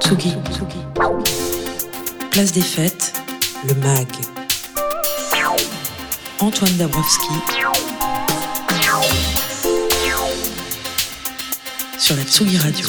Tsugi. Place des fêtes, le MAG. Antoine Dabrowski. Sur la Tsugi Radio.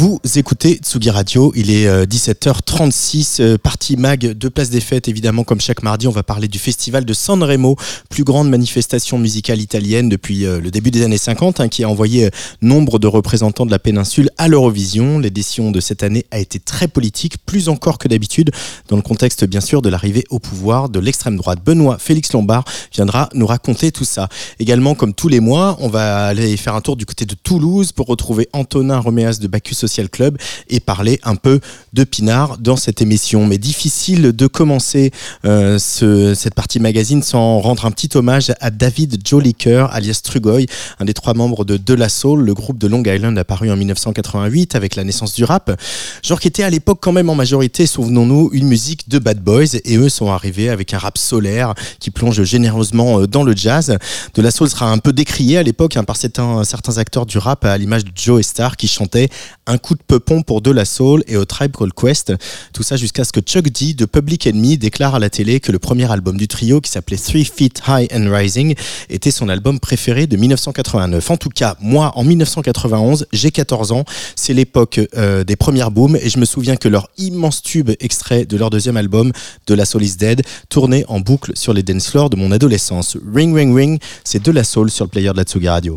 Vous écoutez Tsugi Radio, il est 17h36, euh, euh, partie mag de Place des Fêtes, évidemment comme chaque mardi on va parler du festival de Sanremo, plus grande manifestation musicale italienne depuis euh, le début des années 50, hein, qui a envoyé nombre de représentants de la péninsule à l'Eurovision. L'édition de cette année a été très politique, plus encore que d'habitude, dans le contexte bien sûr de l'arrivée au pouvoir de l'extrême droite. Benoît Félix Lombard viendra nous raconter tout ça. Également comme tous les mois, on va aller faire un tour du côté de Toulouse pour retrouver Antonin Roméas de Bacchus Club et parler un peu de Pinard dans cette émission. Mais difficile de commencer euh, ce, cette partie magazine sans rendre un petit hommage à David Joliker, alias Trugoy, un des trois membres de De La Soul, le groupe de Long Island apparu en 1988 avec la naissance du rap. Genre qui était à l'époque quand même en majorité, souvenons-nous, une musique de Bad Boys et eux sont arrivés avec un rap solaire qui plonge généreusement euh, dans le jazz. De La Soul sera un peu décrié à l'époque hein, par certains, certains acteurs du rap à l'image de Joe Star qui chantait un coup de peupon pour De La Soul et au Tribe Called Quest. Tout ça jusqu'à ce que Chuck D de Public Enemy déclare à la télé que le premier album du trio, qui s'appelait Three Feet High and Rising, était son album préféré de 1989. En tout cas, moi, en 1991, j'ai 14 ans. C'est l'époque euh, des premières booms et je me souviens que leur immense tube extrait de leur deuxième album, De La Soul is Dead, tournait en boucle sur les dance floors de mon adolescence. Ring Ring Ring, c'est De La Soul sur le player de la Tsugi Radio.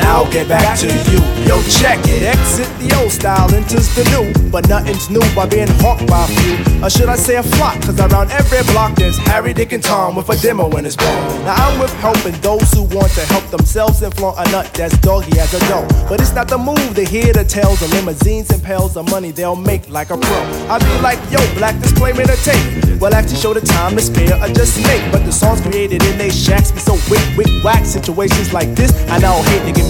And I'll get back to you. Yo, check it. Exit the old style, enters the new. But nothing's new by being hawked by a few. Or should I say a flock? Cause around every block there's Harry, Dick, and Tom with a demo in his palm. Now I'm with helping those who want to help themselves and flaunt a nut that's doggy as a dough. But it's not the move to hear the tales of limousines and pails of money they'll make like a pro. I be like, yo, black disclaimer to tape. Well, actually show the time to spare or just make. But the songs created in they shacks be so wick, wick, whack. Situations like this, I now hate to me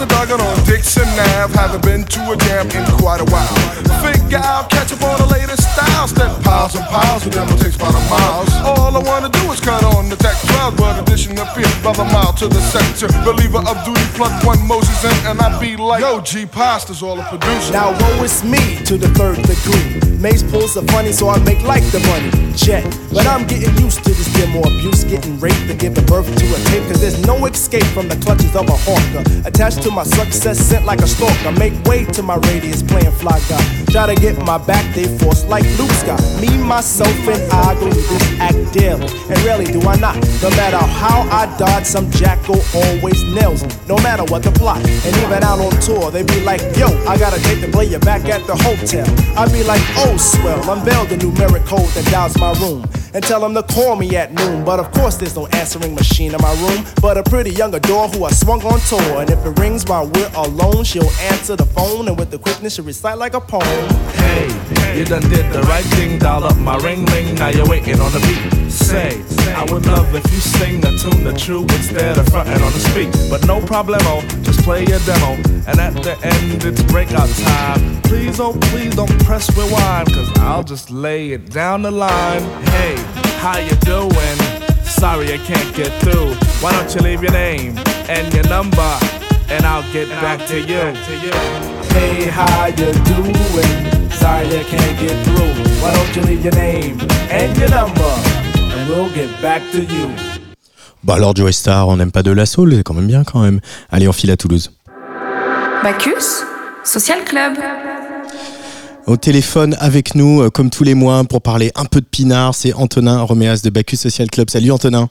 The doggone on Dixon Ave. Haven't been to a jam in quite a while. Figure out, catch up on the latest styles. Step piles and piles with them it takes about a mile. All I wanna do is cut on the tech 12, but addition appear by the mile to the sector. Believer of duty, plug one Moses in, and I be like, Yo, G Pasta's all a producer. Now woe is me to the third degree. Maze pulls the funny, so I make like the money. Jet, but I'm getting used to this get more abuse, getting raped and giving birth to a tape. Cause there's no escape from the clutches of a hawker. Attached to my success sent like a stalker. Make way to my radius playing fly guy. Try to get my back, they force like Luke Scott. Me, myself, and I go act daily. And really do I not. No matter how I dodge some jackal always nails them, no matter what the plot. And even out on tour, they be like, yo, I got a date to play you back at the hotel. I be like, oh, swell, unveil the numeric code that dials my room. And tell them to call me at noon. But of course, there's no answering machine in my room. But a pretty young adore who I swung on tour. And if it rings while we're alone, she'll answer the phone. And with the quickness, she'll recite like a poem. Hey, you done did the right thing, dial up my ring ring. Now you're waiting on the beat. Say, I would love if you sing the tune the true instead of fronting on the speak. But no problemo, just play your demo. And at the end, it's breakout time. Please, oh, please don't press rewind, cause I'll just lay it down the line. Hey, how you doing? Sorry I can't get through. Why don't you leave your name and your number, and I'll get back to you. Hey, how you doing? Sorry I can't get through. Why don't you leave your name and your number, and we'll get back to you. Bah alors Joe Star, on n'aime pas de la soul, c'est quand même bien quand même. Allez, on file à Toulouse. Bacchus Social Club. Au téléphone avec nous, euh, comme tous les mois, pour parler un peu de pinard, c'est Antonin Roméas de Bacchus Social Club. Salut Antonin.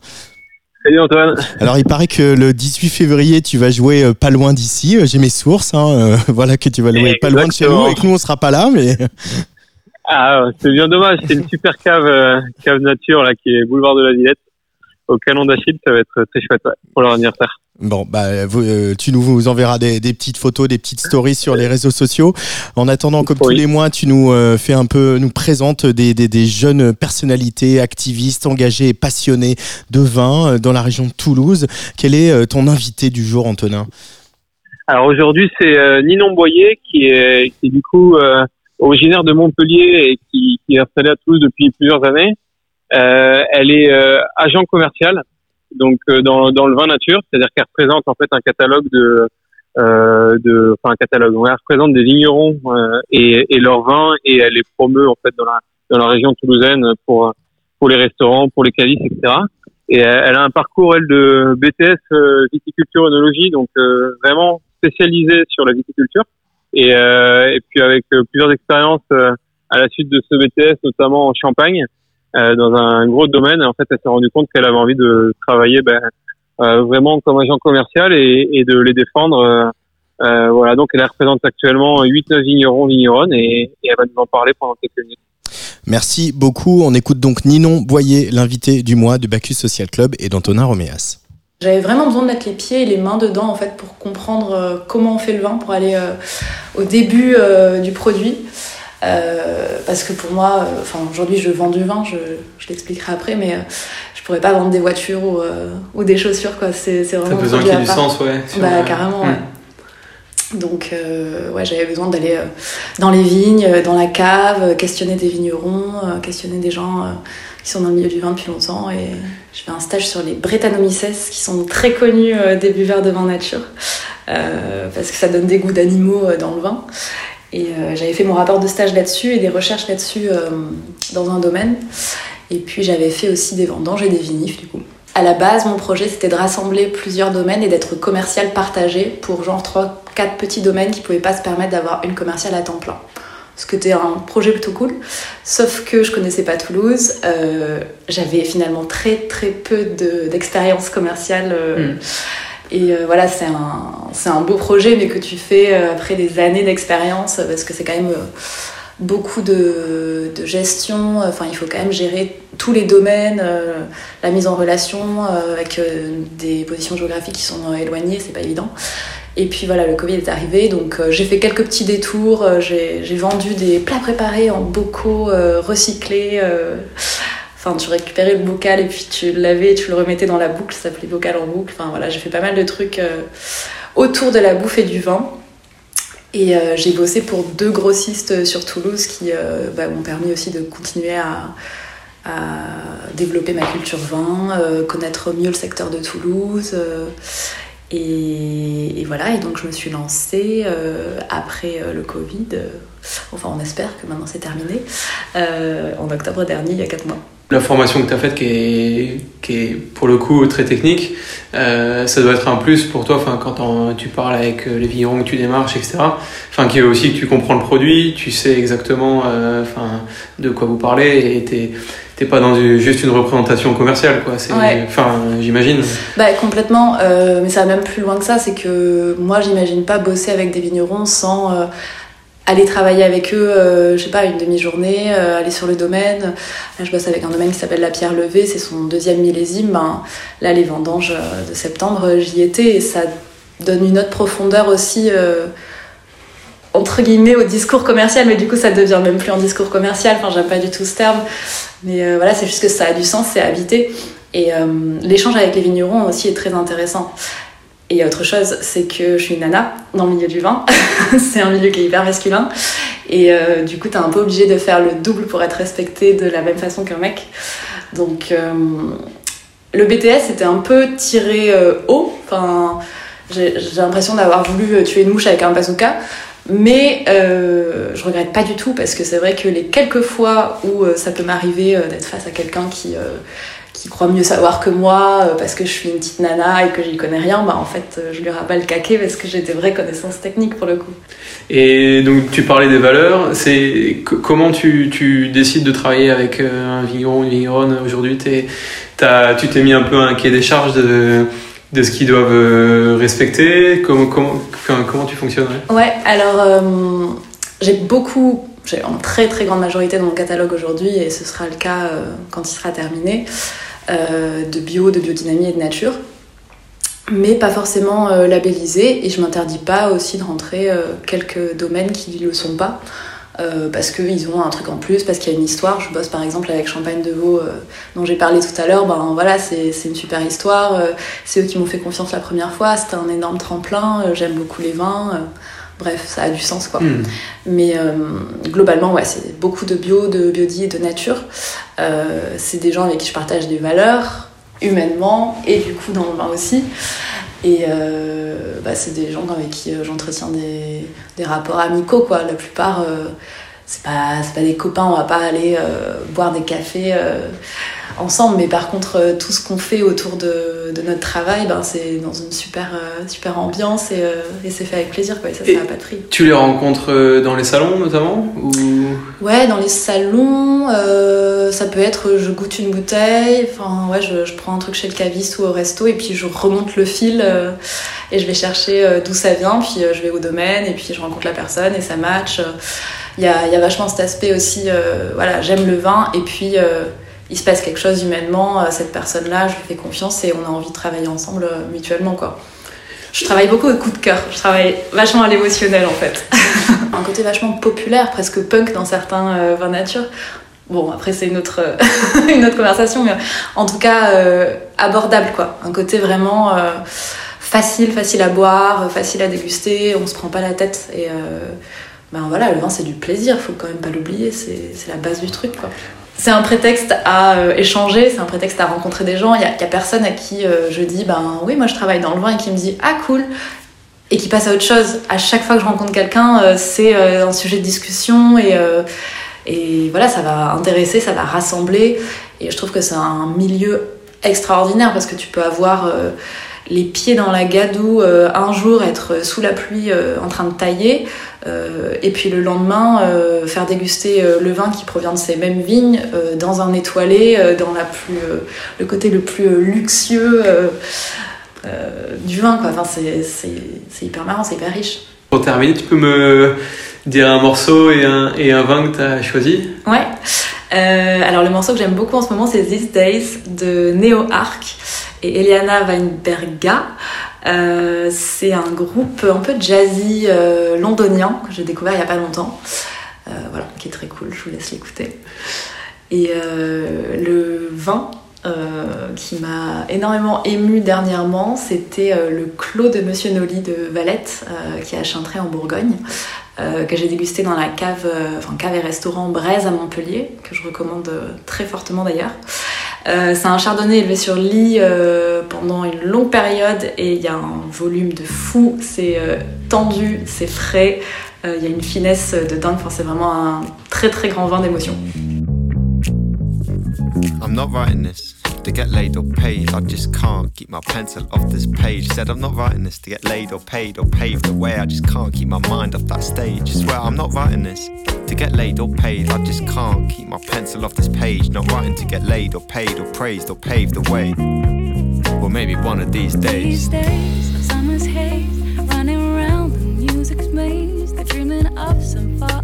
Salut Antoine. Alors il paraît que le 18 février, tu vas jouer euh, pas loin d'ici. Euh, J'ai mes sources, hein, euh, voilà que tu vas jouer pas loin de chez nous et que nous on sera pas là, mais Ah, c'est bien dommage. C'est une super cave, cave nature là qui est boulevard de la Villette, au canon d'Achille. Ça va être très chouette ouais, pour leur anniversaire. Bon, bah, vous, euh, tu nous vous enverras des, des petites photos, des petites stories sur les réseaux sociaux. En attendant, comme tous les mois, tu nous euh, fais un peu, nous présentes des, des, des jeunes personnalités, activistes, engagés et passionnés de vin euh, dans la région de Toulouse. Quel est ton invité du jour, Antonin? Alors aujourd'hui, c'est Ninon Boyer qui est, qui est du coup originaire de Montpellier et qui, qui est installée à Toulouse depuis plusieurs années. Euh, elle est euh, agent commercial donc euh, dans, dans le vin nature, c'est-à-dire qu'elle représente en fait un catalogue de euh, de enfin un catalogue. Donc, elle représente des vignerons euh, et, et leurs vins et elle les promeut en fait dans la dans la région toulousaine pour pour les restaurants, pour les cavistes, etc. Et elle, a un parcours elle de BTS euh, viticulture œnologie, donc vraiment spécialisée sur la viticulture. Et, et puis avec plusieurs expériences à la suite de ce BTS, notamment en Champagne, euh, dans un gros domaine. Et en fait, elle s'est rendue compte qu'elle avait envie de travailler ben, euh, vraiment comme agent commercial et, et de les défendre. euh, euh, voilà, donc elle représente actuellement 8-9 vignerons, vigneronnes et, et elle va nous en parler pendant quelques minutes. Merci beaucoup. On écoute donc Ninon Boyer, l'invité du mois de Bacchus Social Club et d'Antonin Roméas. J'avais vraiment besoin de mettre les pieds et les mains dedans en fait pour comprendre comment on fait le vin, pour aller euh, au début euh, du produit. Euh, parce que pour moi, euh, enfin aujourd'hui je vends du vin, je, je l'expliquerai après, mais euh, je pourrais pas vendre des voitures ou, ou des chaussures quoi. C'est T'as vraiment un besoin qu'il y ait du part. sens, ouais. Bah carrément, hmm. ouais. Donc euh, ouais, j'avais besoin d'aller euh, dans les vignes, euh, dans la cave, questionner des vignerons, questionner des gens qui sont dans le milieu du vin depuis longtemps. Et je fais un stage sur les Brettanomyces, qui sont très connus des buveurs de vin nature, parce que ça donne des goûts d'animaux dans le vin. Et euh, j'avais fait mon rapport de stage là-dessus et des recherches là-dessus euh, dans un domaine. Et puis j'avais fait aussi des vendanges et des vinifs du coup. À la base, mon projet c'était de rassembler plusieurs domaines et d'être commercial partagé pour genre 3-4 petits domaines qui pouvaient pas se permettre d'avoir une commerciale à temps plein. Ce que c'était un projet plutôt cool. Sauf que je connaissais pas Toulouse. euh, J'avais finalement très très peu de- d'expérience commerciale. euh, Et euh, voilà, c'est un, un beau projet, mais que tu fais euh, après des années d'expérience, parce que c'est quand même euh, beaucoup de, de gestion. Enfin, il faut quand même gérer tous les domaines, la mise en relation avec des positions géographiques qui sont éloignées, c'est pas évident. Et puis voilà, le Covid est arrivé, donc j'ai fait quelques petits détours. j'ai vendu des plats préparés en bocaux recyclés. Euh, Enfin, tu récupérais le bocal et puis tu le lavais et tu le remettais dans la boucle, ça s'appelait bocal en boucle. Enfin voilà, j'ai fait pas mal de trucs euh, autour de la bouffe et du vin. Et euh, j'ai bossé pour deux grossistes sur Toulouse qui euh, bah, m'ont permis aussi de continuer à, développer ma culture vin, euh, connaître mieux le secteur de Toulouse. euh, et, voilà, et donc je me suis lancée euh, après euh, le Covid. euh, enfin, on espère que maintenant c'est terminé. euh, en octobre dernier, il y a 4 mois. La formation que tu as faite, qui est, qui est pour le coup très technique, euh, ça doit être un plus pour toi enfin, quand tu parles avec euh, les vignerons que tu démarches, etc. Enfin, qui est aussi que tu comprends le produit, tu sais exactement euh, enfin, de quoi vous parlez et t'es t'es pas dans du- juste une représentation commerciale, quoi. C'est, Ouais. enfin, j'imagine. Bah complètement, euh, mais ça va même plus loin que ça, c'est que moi j'imagine pas bosser avec des vignerons sans euh, aller travailler avec eux, euh, je sais pas, une demi-journée, euh, aller sur le domaine. Là je bosse avec un domaine qui s'appelle La Pierre Levée, c'est son deuxième millésime. Ben, là les vendanges euh, de septembre, j'y étais et ça donne une autre profondeur aussi. entre guillemets au discours commercial mais du coup ça devient même plus un discours commercial enfin j'aime pas du tout ce terme mais voilà c'est juste que ça a du sens c'est habité et l'échange avec les vignerons aussi est très intéressant. Et autre chose, c'est que je suis une nana dans le milieu du vin. c'est un milieu qui est hyper masculin. Et euh, du coup, t'es un peu obligé de faire le double pour être respecté de la même façon qu'un mec. Donc, euh, le BTS c'était un peu tiré euh, haut. Enfin, j'ai l'impression d'avoir voulu tuer une mouche avec un bazooka. Mais je regrette pas du tout parce que c'est vrai que les quelques fois où ça peut m'arriver d'être face à quelqu'un qui, qui croit mieux savoir que moi euh, parce que je suis une petite nana et que j'y connais rien, bah en fait euh, je lui rabats le caquet parce que j'ai des vraies connaissances techniques pour le coup. Et donc, tu parlais des valeurs. C'est co- comment tu, tu décides de travailler avec euh, un vigneron, une vigneronne aujourd'hui? Tu t'es mis un peu un cahier des charges de, de ce qu'ils doivent respecter Comment, comment, comment tu fonctionnerais Ouais, alors euh, j'ai beaucoup, j'ai en très très grande majorité dans mon catalogue aujourd'hui et ce sera le cas euh, quand il sera terminé, de bio, de biodynamie et de nature. Mais pas forcément euh, labellisé et je m'interdis pas aussi de rentrer euh, quelques domaines qui ne le sont pas. euh, parce qu'ils ont un truc en plus, parce qu'il y a une histoire. Je bosse par exemple avec Champagne de Vaux, euh, dont j'ai parlé tout à l'heure. Ben voilà, c'est une super histoire. euh, c'est eux qui m'ont fait confiance la première fois. C'était un énorme tremplin. euh, J'aime beaucoup les vins. Bref, ça a du sens quoi. Hmm. Mais euh, globalement, ouais, c'est beaucoup de bio, de biodi et de nature. Euh, c'est des gens avec qui je partage des valeurs, humainement, et du coup dans le vin aussi. Et euh, bah, c'est des gens avec qui j'entretiens des, des rapports amicaux, quoi. La plupart, c'est pas, pas des copains, on va pas aller euh, boire des cafés euh, ensemble, mais par contre, euh, tout ce qu'on fait autour de, de notre travail, ben, c'est dans une super, super ambiance et, et c'est fait avec plaisir, quoi. Et ça, Et- ça n'a pas de prix. Tu les rencontres dans les salons notamment ou... Ouais, dans les salons, ça peut être je goûte une bouteille, enfin ouais, je, je prends un truc chez le caviste ou au resto et puis je remonte le fil et je vais chercher d'où ça vient, puis je vais au domaine et puis je rencontre la personne et ça match. Il y a, il y a vachement cet aspect aussi, euh, voilà, j'aime le vin et puis euh, il se passe quelque chose humainement, euh, cette personne-là, je lui fais confiance et on a envie de travailler ensemble mutuellement quoi. Je travaille beaucoup au coup de cœur, je travaille vachement à l'émotionnel en fait. un côté vachement populaire, presque punk dans certains vins nature. Bon, après, c'est une autre, une autre conversation, mais en tout cas, abordable, quoi. Un côté vraiment facile, facile à boire, facile à déguster, on se prend pas la tête. Et euh, ben voilà, le vin, c'est du plaisir, faut quand même pas l'oublier, c'est la base du truc, quoi. C'est un prétexte à euh, échanger, c'est un prétexte à rencontrer des gens. Il y a, personne à qui euh, je dis, ben oui, moi je travaille dans le vin et qui me dit, ah cool, et qui passe à autre chose. À chaque fois que je rencontre quelqu'un, euh, c'est un sujet de discussion et, et voilà, ça va intéresser, ça va rassembler. Et je trouve que c'est un milieu extraordinaire parce que tu peux avoir les pieds dans la gadoue un jour, être sous la pluie en train de tailler, euh, et puis le lendemain euh, faire déguster euh, le vin qui provient de ces mêmes vignes dans un étoilé, dans la plus, le côté le plus luxueux. du vin quoi. Enfin, c'est, hyper marrant, c'est hyper riche. Pour terminer, tu peux me dire un morceau et un, et un vin que tu as choisi? Ouais. Alors le morceau que j'aime beaucoup en ce moment c'est These Days de Neo Arc et Eliana Weinberga. Euh, c'est un groupe un peu jazzy euh, londonien que j'ai découvert il y a pas longtemps. Euh, voilà, qui est très cool, je vous laisse l'écouter. Et euh, le vin qui m'a énormément ému dernièrement, c'était le Clos de Monsieur Nolly de Valette, qui est à en Bourgogne, que j'ai dégusté dans la cave, enfin cave et restaurant Braise à Montpellier, que je recommande très fortement d'ailleurs. Euh, c'est un chardonnay élevé sur lit euh, pendant une longue période et il y a un volume de fou, c'est euh, tendu, c'est frais, il y a une finesse de dingue, enfin, c'est vraiment un très très grand vin d'émotion. To get laid or paid. I just can't keep my pencil off this page. Said I'm not writing this to get laid or paid or paved the way. I just can't keep my mind off that stage. Swear I'm not writing this to get laid or paid. I just can't keep my pencil off this page. Not writing to get laid or paid or praised or paved the way. Well, maybe one of these days. These days, summer's haze, running around the music's maze. Dreaming of some far.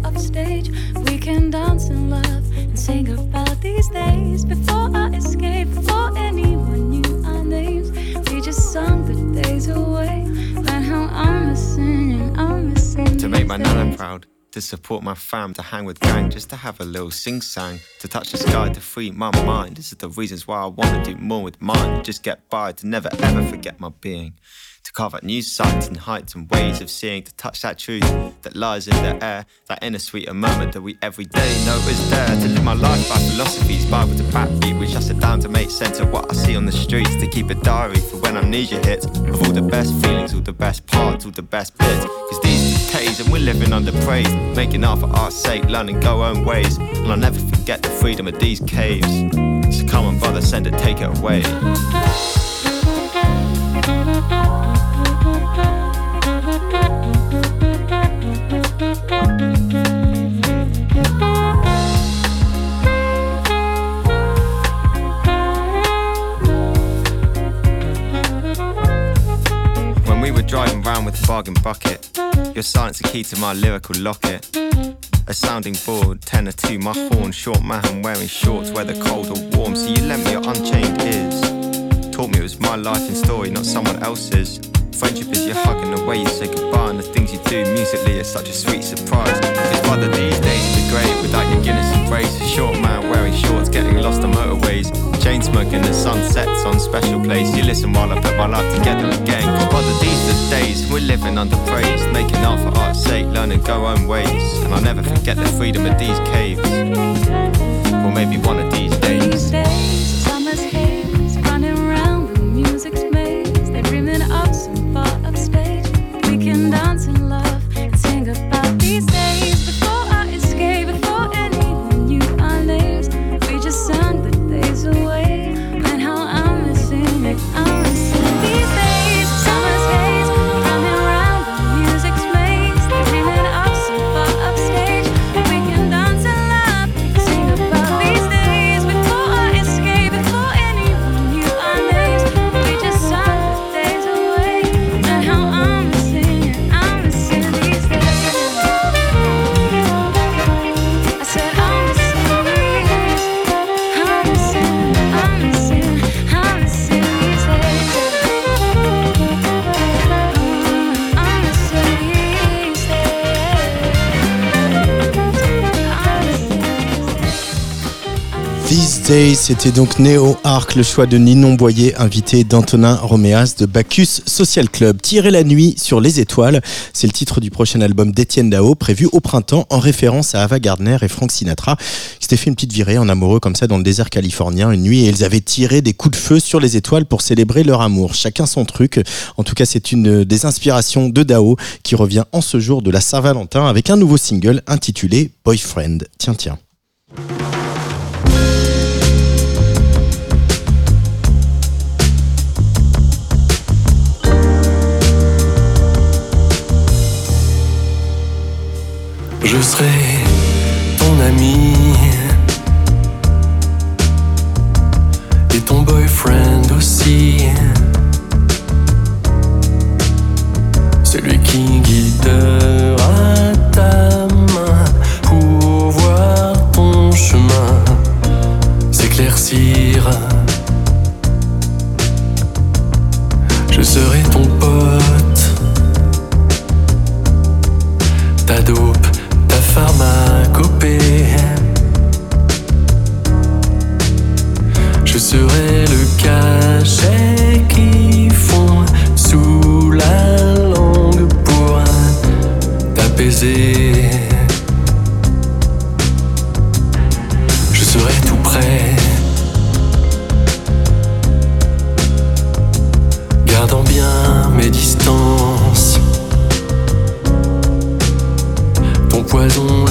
We can dance in love and sing about these days. Before escape, before anyone knew our names, we just sung the days away. Man, how I'm missing, I'm missing. To make my nana proud. To support my fam, to hang with gang, just to have a little sing sang, to touch the sky, to free my mind. This is the reasons why I wanna do more with mine. Just get by, to never ever forget my being. To carve out new sights and heights and ways of seeing, to touch that truth that lies in the air, that inner sweeter moment that we every day know is there. To live my life by philosophies, Bible to backbeat, which I sit down to make sense of what I see on the streets. To keep a diary for when amnesia hits, of all the best feelings, all the best parts, all the best bits. Cause these days and we're living under praise, making art for art's sake, learning go own ways. And I'll never forget the freedom of these caves. So come on, brother, send it, take it away. Round with the bargain bucket, your silence the key to my lyrical locket. A sounding board, tenor two, my horn, short man wearing shorts, whether cold or warm. So you lent me your unchained ears. Taught me it was my life and story, not someone else's. Friendship is your hug and the way you say goodbye and the things you do musically is such a sweet surprise. It's rather these days would be great without your Guinness embrace. Short man wearing shorts, getting lost on motorways. Chain smoking, the sun sets on special place. You listen while I put my life together again. Cause brother, these days we're living under praise. Making art for art's sake, learning go own ways. And I'll never forget the freedom of these caves. Or maybe one of. These days, C'était donc Néo Arc, le choix de Ninon Boyer, invité d'Antonin Roméas de Bacchus Social Club. Tirer la nuit sur les étoiles, c'est le titre du prochain album d'Étienne Dao, prévu au printemps en référence à Ava Gardner et Frank Sinatra, qui s'étaient fait une petite virée en amoureux comme ça dans le désert californien une nuit et ils avaient tiré des coups de feu sur les étoiles pour célébrer leur amour. Chacun son truc. En tout cas, c'est une des inspirations de Dao qui revient en ce jour de la Saint-Valentin avec un nouveau single intitulé Boyfriend. Tiens, tiens. Je serai ton ami et ton boyfriend aussi. Celui qui guidera ta main pour voir ton chemin s'éclaircir. Je serai ton pote, ta dope, ta pharmacopée. Je serai le cachet qui fond sous la langue pour t'apaiser. Je serai tout près. Gardant bien mes distances. Poison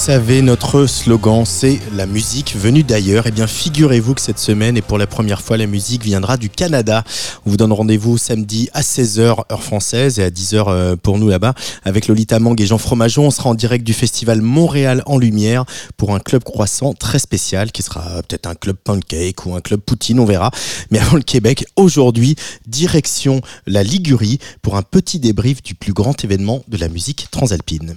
savez, notre slogan, c'est la musique venue d'ailleurs. Eh bien, figurez-vous que cette semaine, et pour la première fois, la musique viendra du Canada. On vous donne rendez-vous samedi à 16h, heure française, et à 10h euh, pour nous là-bas, avec Lolita Mang et Jean Fromageau. On sera en direct du festival Montréal en Lumière pour un club croissant très spécial, qui sera peut-être un club pancake ou un club poutine, on verra. Mais avant le Québec, aujourd'hui, direction la Ligurie pour un petit débrief du plus grand événement de la musique transalpine.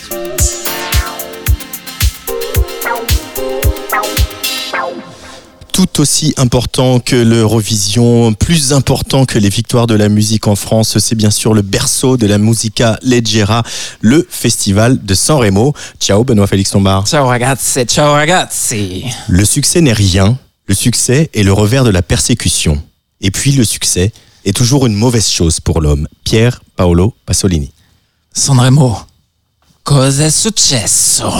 Tout aussi important que l'Eurovision, plus important que les victoires de la musique en France, c'est bien sûr le berceau de la musica leggera, le festival de San Remo. Ciao Benoît Félix Lombard. Ciao ragazzi, ciao ragazzi. Le succès n'est rien, le succès est le revers de la persécution. Et puis le succès est toujours une mauvaise chose pour l'homme. Pierre Paolo Pasolini. Sanremo, cosa è successo?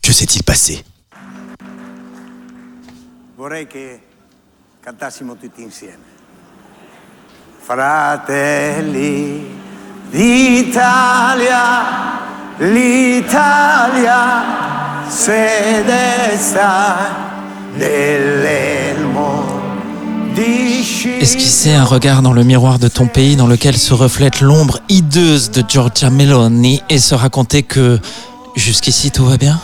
Que s'est-il passé? Vorrei che cantassimo tutti insieme. Fratelli d'Italia, l'Italia sede sta nell'elmo Esquisser un regard dans le miroir de ton pays dans lequel se reflète l'ombre hideuse de Giorgia Meloni et se raconter que jusqu'ici tout va bien?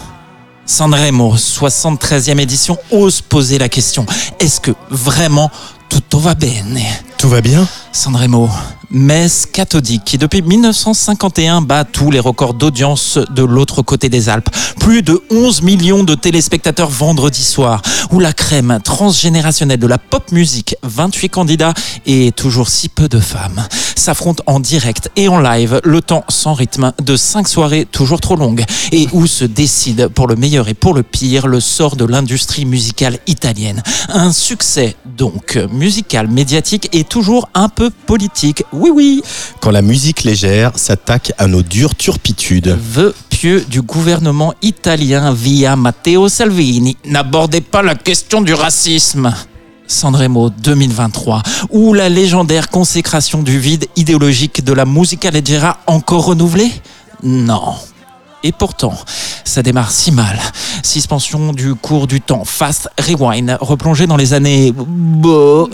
Sanremo, 73e édition, ose poser la question. Est-ce que vraiment tout va bene Tout va bien? Sanremo, messe cathodique qui depuis 1951 bat tous les records d'audience de l'autre côté des Alpes. Plus de 11 millions de téléspectateurs vendredi soir, où la crème transgénérationnelle de la pop musique, 28 candidats et toujours si peu de femmes, s'affrontent en direct et en live, le temps sans rythme de 5 soirées toujours trop longues, et où se décide pour le meilleur et pour le pire le sort de l'industrie musicale italienne? Un succès donc musical, médiatique et toujours un peu politique. Oui, oui. Quand la musique légère s'attaque à nos dures turpitudes. Vœu pieux du gouvernement italien via Matteo Salvini. N'abordez pas la question du racisme. Sanremo 2023, ou la légendaire consécration du vide idéologique de la musica leggera encore renouvelée? Non. Et pourtant, ça démarre si mal. Suspension du cours du temps, fast rewind, replongé dans les années...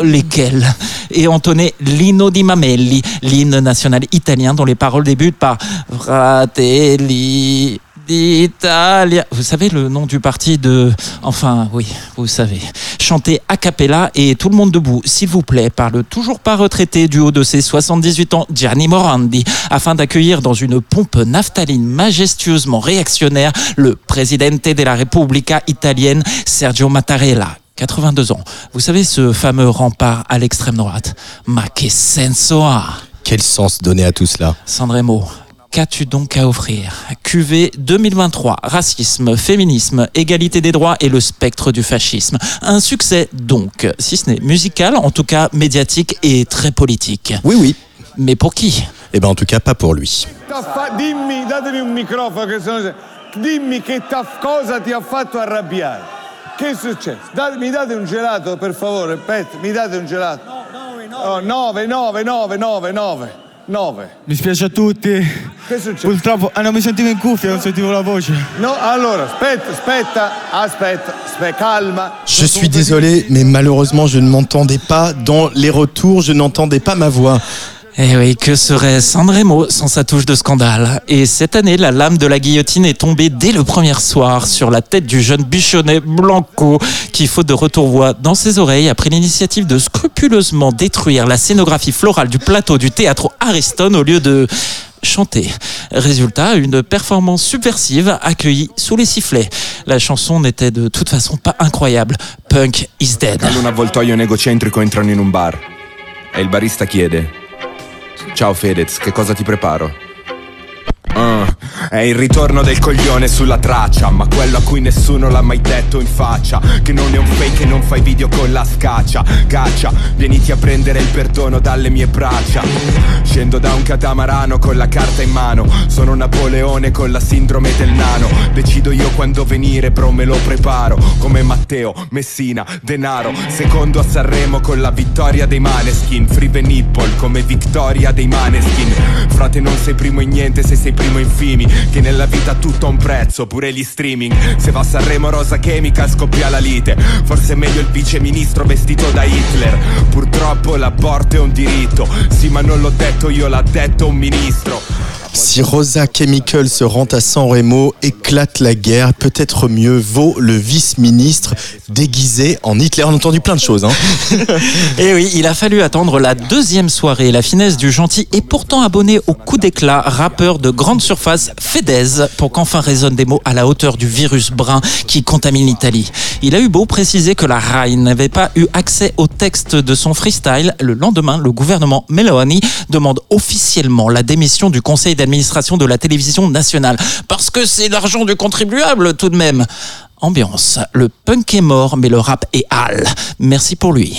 Lesquelles. Et entonné l'Inno di Mamelli, l'hymne national italien dont les paroles débutent par Fratelli d'Italia. Vous savez le nom du parti de... Enfin, oui, vous savez. Chanté a cappella et tout le monde debout, s'il vous plaît, par le toujours pas retraité du haut de ses 78 ans, Gianni Morandi, afin d'accueillir dans une pompe naphtaline majestueusement réactionnaire le Presidente della Repubblica italienne, Sergio Mattarella. 82 ans. Vous savez ce fameux rempart à l'extrême droite? Ma che senso ha? Quel sens donner à tout cela? Sanremo, qu'as-tu donc à offrir QV 2023, racisme, féminisme, égalité des droits et le spectre du fascisme. Un succès donc, si ce n'est musical, en tout cas médiatique et très politique. Oui, oui. Mais pour qui Eh ben en tout cas, pas pour lui. Dimmi, datemi un microfono che sono... Dimmi che cosa ti ha fatto arrabbiare. Che è successo? Mi date un gelato, per favore, Pet, mi date un gelato. No, 9, 9, 9, 9, 9, 9. Mi spiace a tutti. Che è successo? Purtroppo ah, non mi sentivo in cuffia, non sentivo la voce. No, allora, aspetta, aspetta, aspetta, aspetta, calma. Je suis désolé, mais malheureusement, je ne m'entendais pas dans les retours, je n'entendais pas ma voix. Eh oui, que serait Sanremo sans sa touche de scandale Et cette année, la lame de la guillotine est tombée dès le premier soir sur la tête du jeune bichonnet Blanco, qui, faute de retour-voix dans ses oreilles, a pris l'initiative de scrupuleusement détruire la scénographie florale du plateau du théâtre Ariston au lieu de chanter. Résultat, une performance subversive accueillie sous les sifflets. La chanson n'était de toute façon pas incroyable. Punk is dead. Un un bar e barista chiede Ciao Fedez, che cosa ti preparo? Ah, è il ritorno del coglione sulla traccia Ma quello a cui nessuno l'ha mai detto in faccia Che non è un fake e non fai video con la scaccia Caccia, vieniti a prendere il perdono dalle mie braccia. Scendo da un catamarano con la carta in mano Sono Napoleone con la sindrome del nano Decido io quando venire, bro, me lo preparo Come Matteo, Messina, Denaro Secondo a Sanremo con la vittoria dei Maneskin Free Nipple come vittoria dei Maneskin. Frate non sei primo in niente se sei primo in fimi Che nella vita tutto ha un prezzo, pure gli streaming. Se va a Sanremo Rosa Chemica scoppia la lite. Forse è meglio il viceministro vestito da Hitler. Purtroppo l'aborto è un diritto. Sì ma non l'ho detto io, l'ha detto un ministro Si Rosa Chemical se rend à San Remo, éclate la guerre, peut-être mieux vaut le vice-ministre déguisé en Hitler. On a entendu plein de choses. Hein. Et oui, il a fallu attendre la deuxième soirée. La finesse du gentil et pourtant abonné au coup d'éclat, rappeur de grande surface, Fedez, pour qu'enfin résonnent des mots à la hauteur du virus brun qui contamine l'Italie. Il a eu beau préciser que la RAI n'avait pas eu accès au texte de son freestyle. Le lendemain, le gouvernement Meloni demande officiellement la démission du conseil d'administration de la télévision nationale. Parce que c'est l'argent du contribuable tout de même. Ambiance. Le punk est mort, mais le rap est hal. Merci pour lui.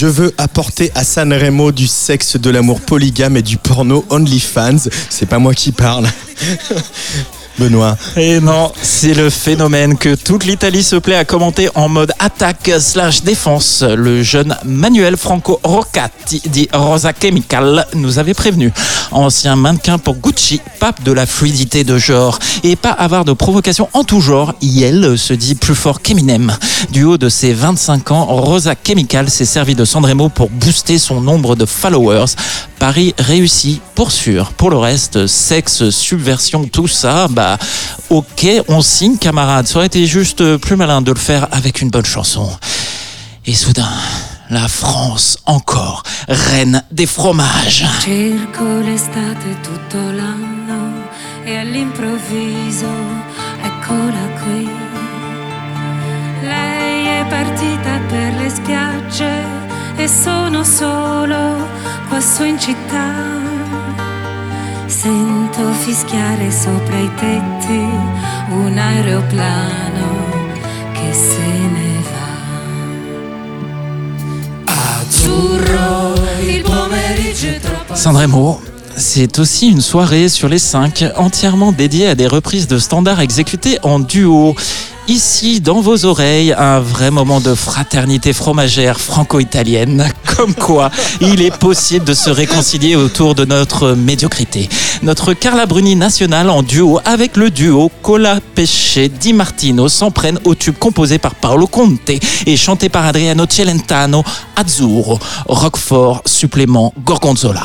Je veux apporter à San Remo du sexe, de l'amour polygame et du porno OnlyFans. C'est pas moi qui parle. Benoît. Et non, c'est le phénomène que toute l'Italie se plaît à commenter en mode attaque slash défense. Le jeune Manuel Franco Roccati, dit Rosa Chemical, nous avait prévenu. Ancien mannequin pour Gucci, pape de la fluidité de genre. Et pas avoir de provocation en tout genre, Yel se dit plus fort qu'Eminem. Du haut de ses 25 ans, Rosa Chemical s'est servi de Sanremo pour booster son nombre de followers. Paris réussi, pour sûr. Pour le reste, sexe, subversion, tout ça, bah ok, on signe camarade. Ça aurait été juste plus malin de le faire avec une bonne chanson. Et soudain, la France encore, reine des fromages. E sono solo qua su in città. Sento fischiare sopra i tetti un aeroplano che se ne va. Azzurro, il pomeriggio è troppo Sanremo, c'est aussi une soirée sur les cinq entièrement dédiée à des reprises de standards exécutées en duo. Ici, dans vos oreilles, un vrai moment de fraternité fromagère franco-italienne. Comme quoi, il est possible de se réconcilier autour de notre médiocrité. Notre Carla Bruni nationale en duo avec le duo Cola Pesce Di Martino s'en prennent au tube composé par Paolo Conte et chanté par Adriano Celentano, Azzurro, Roquefort, supplément Gorgonzola.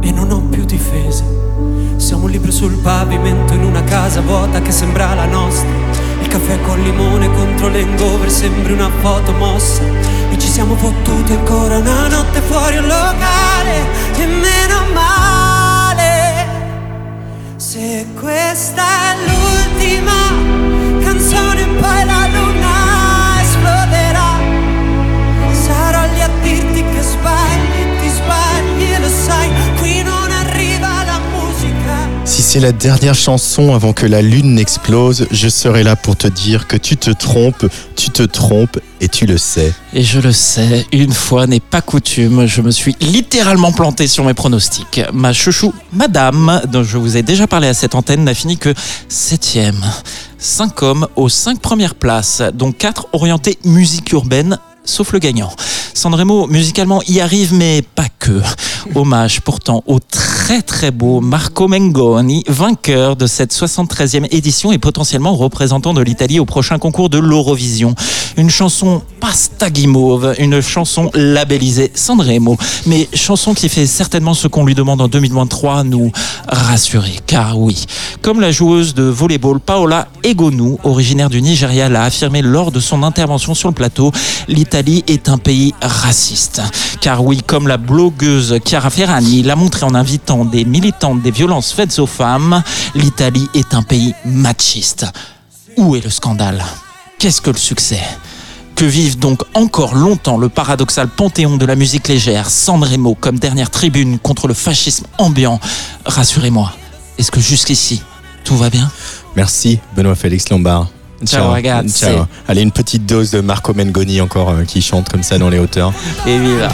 e non ho più difese. Siamo un libro sul pavimento in una casa vuota che sembra la nostra. Il caffè col limone contro l'engover sembri una foto mossa. E ci siamo fottuti ancora una notte fuori un locale. E meno male. Se questa è l'ultima canzone, poi la c'est la dernière chanson avant que la lune n'explose, je serai là pour te dire que tu te trompes, tu te trompes et tu le sais. Et je le sais, une fois n'est pas coutume, je me suis littéralement planté sur mes pronostics. Ma chouchou, Madame, dont je vous ai déjà parlé à cette antenne, n'a fini que septième. Cinq hommes aux cinq premières places, dont quatre orientés musique urbaine, sauf le gagnant. Sanremo, musicalement, y arrive, mais pas que. Hommage pourtant au très très beau Marco Mengoni, vainqueur de cette 73e édition et potentiellement représentant de l'Italie au prochain concours de l'Eurovision. Une chanson pasta guimauve, une chanson labellisée Sanremo, mais chanson qui fait certainement ce qu'on lui demande en 2023, nous rassurer. Car oui, comme la joueuse de volleyball Paola Egonu, originaire du Nigeria, l'a affirmé lors de son intervention sur le plateau, l'Italie est un pays raciste. Car oui, comme la blogueuse Chiara Ferragni l'a montré en invitant des militantes des violences faites aux femmes, l'Italie est un pays machiste. Où est le scandale? Qu'est-ce que le succès? Que vive donc encore longtemps le paradoxal panthéon de la musique légère, Sanremo comme dernière tribune contre le fascisme ambiant? Rassurez-moi, est-ce que jusqu'ici, tout va bien? Merci Benoît Félix Lombard. Ciao, ragazzi. Ciao. Allez, une petite dose de Marco Mengoni encore euh, qui chante comme ça dans les hauteurs. Et viva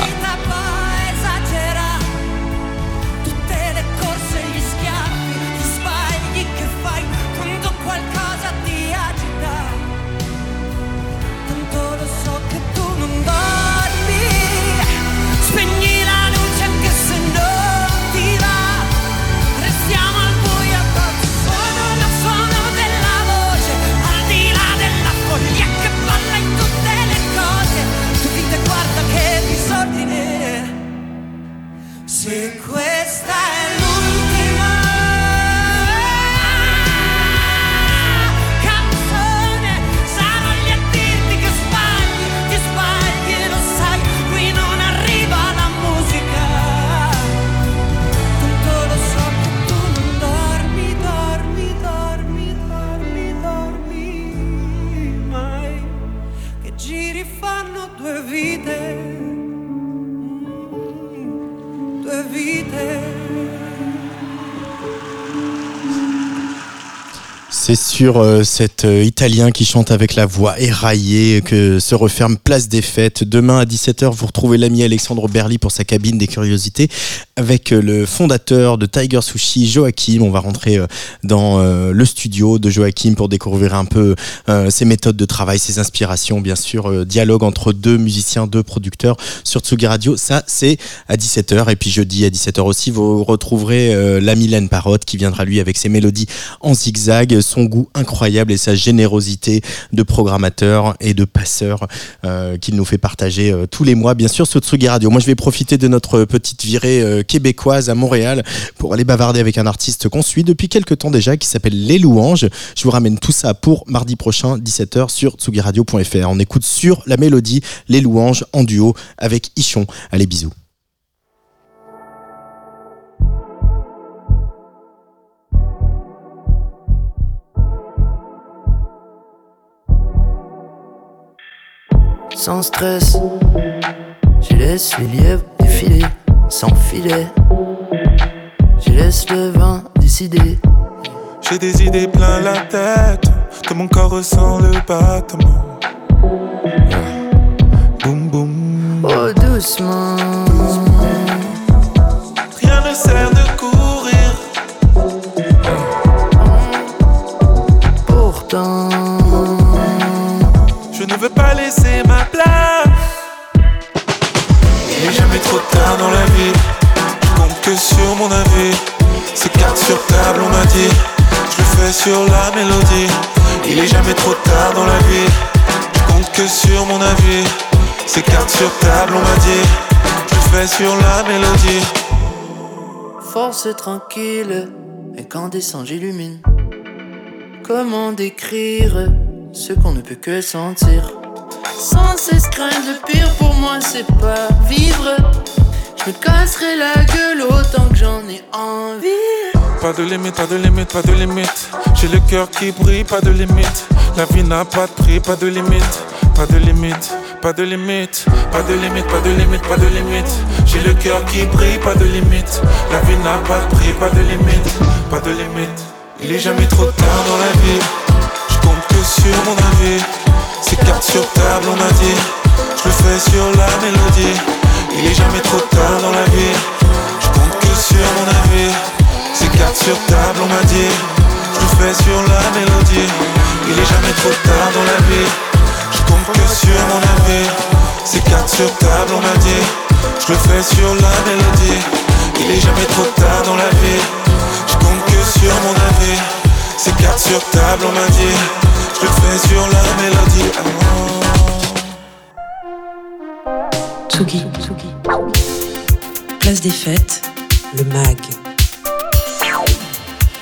C'est sur euh, cet euh, Italien qui chante avec la voix éraillée que se referme Place des Fêtes. Demain à 17h, vous retrouvez l'ami Alexandre Berly pour sa cabine des curiosités avec euh, le fondateur de Tiger Sushi, Joachim. On va rentrer dans le studio de Joachim pour découvrir un peu ses méthodes de travail, ses inspirations, bien sûr, dialogue entre deux musiciens, deux producteurs sur Tsugi Radio. Ça, c'est à 17h. Et puis jeudi à 17h aussi, vous retrouverez euh, la Mylène Parotte qui viendra lui avec ses mélodies en zigzag, son goût incroyable et sa générosité de programmateur et de passeur euh, qu'il nous fait partager euh, tous les mois, bien sûr, sur Tsugi Radio. Moi, je vais profiter de notre petite virée euh, québécoise à Montréal pour aller bavarder avec un artiste qu'on suit depuis quelques temps déjà qui s'appelle Les Louanges. Je vous ramène tout ça pour mardi prochain, 17h sur tsugiradio.fr. On écoute sur la mélodie Les Louanges en duo avec Ichon. Allez, bisous. Sans stress. Je laisse les lièvres défiler sans filet. Je laisse le vin décider. J'ai des idées plein la tête, que mon corps ressent le battement. Boum boum. Oh doucement. Tard dans la vie. Compte que sur mon avis. C'est carte sur table, on m'a dit. Je fais sur la mélodie. Force tranquille, incandescent j'illumine. Comment décrire ce qu'on ne peut que sentir? Sans cesse craindre le pire pour moi, c'est pas vivre. Je me casserai la gueule autant que j'en ai envie. Pas de limite, pas de limite, pas de limite. J'ai le cœur qui brille, pas de limite. La vie n'a pas de prix, pas de limite, pas de limite, pas de limite, pas de limite, pas de limite, pas de limite. J'ai le cœur qui brille, pas de limite. La vie n'a pas de prix, pas de limite, pas de limite. Il est jamais trop tard dans la vie. Je compte que sur mon avis. C'est carte sur table, on m'a dit. Je le fais sur la mélodie. Il est jamais trop tard dans la vie. Je compte que sur mon avis. C'est carte sur table, on m'a dit. Je fais sur la mélodie. Il est jamais trop tard dans la vie. Je compte que sur mon avis. C'est carte sur table, on m'a dit. Je le fais sur la mélodie. Il est jamais trop tard dans la vie. Je compte que sur mon avis. C'est carte sur table, on m'a dit. Je le fais sur la mélodie. Tsugi. Place des fêtes, le MAG.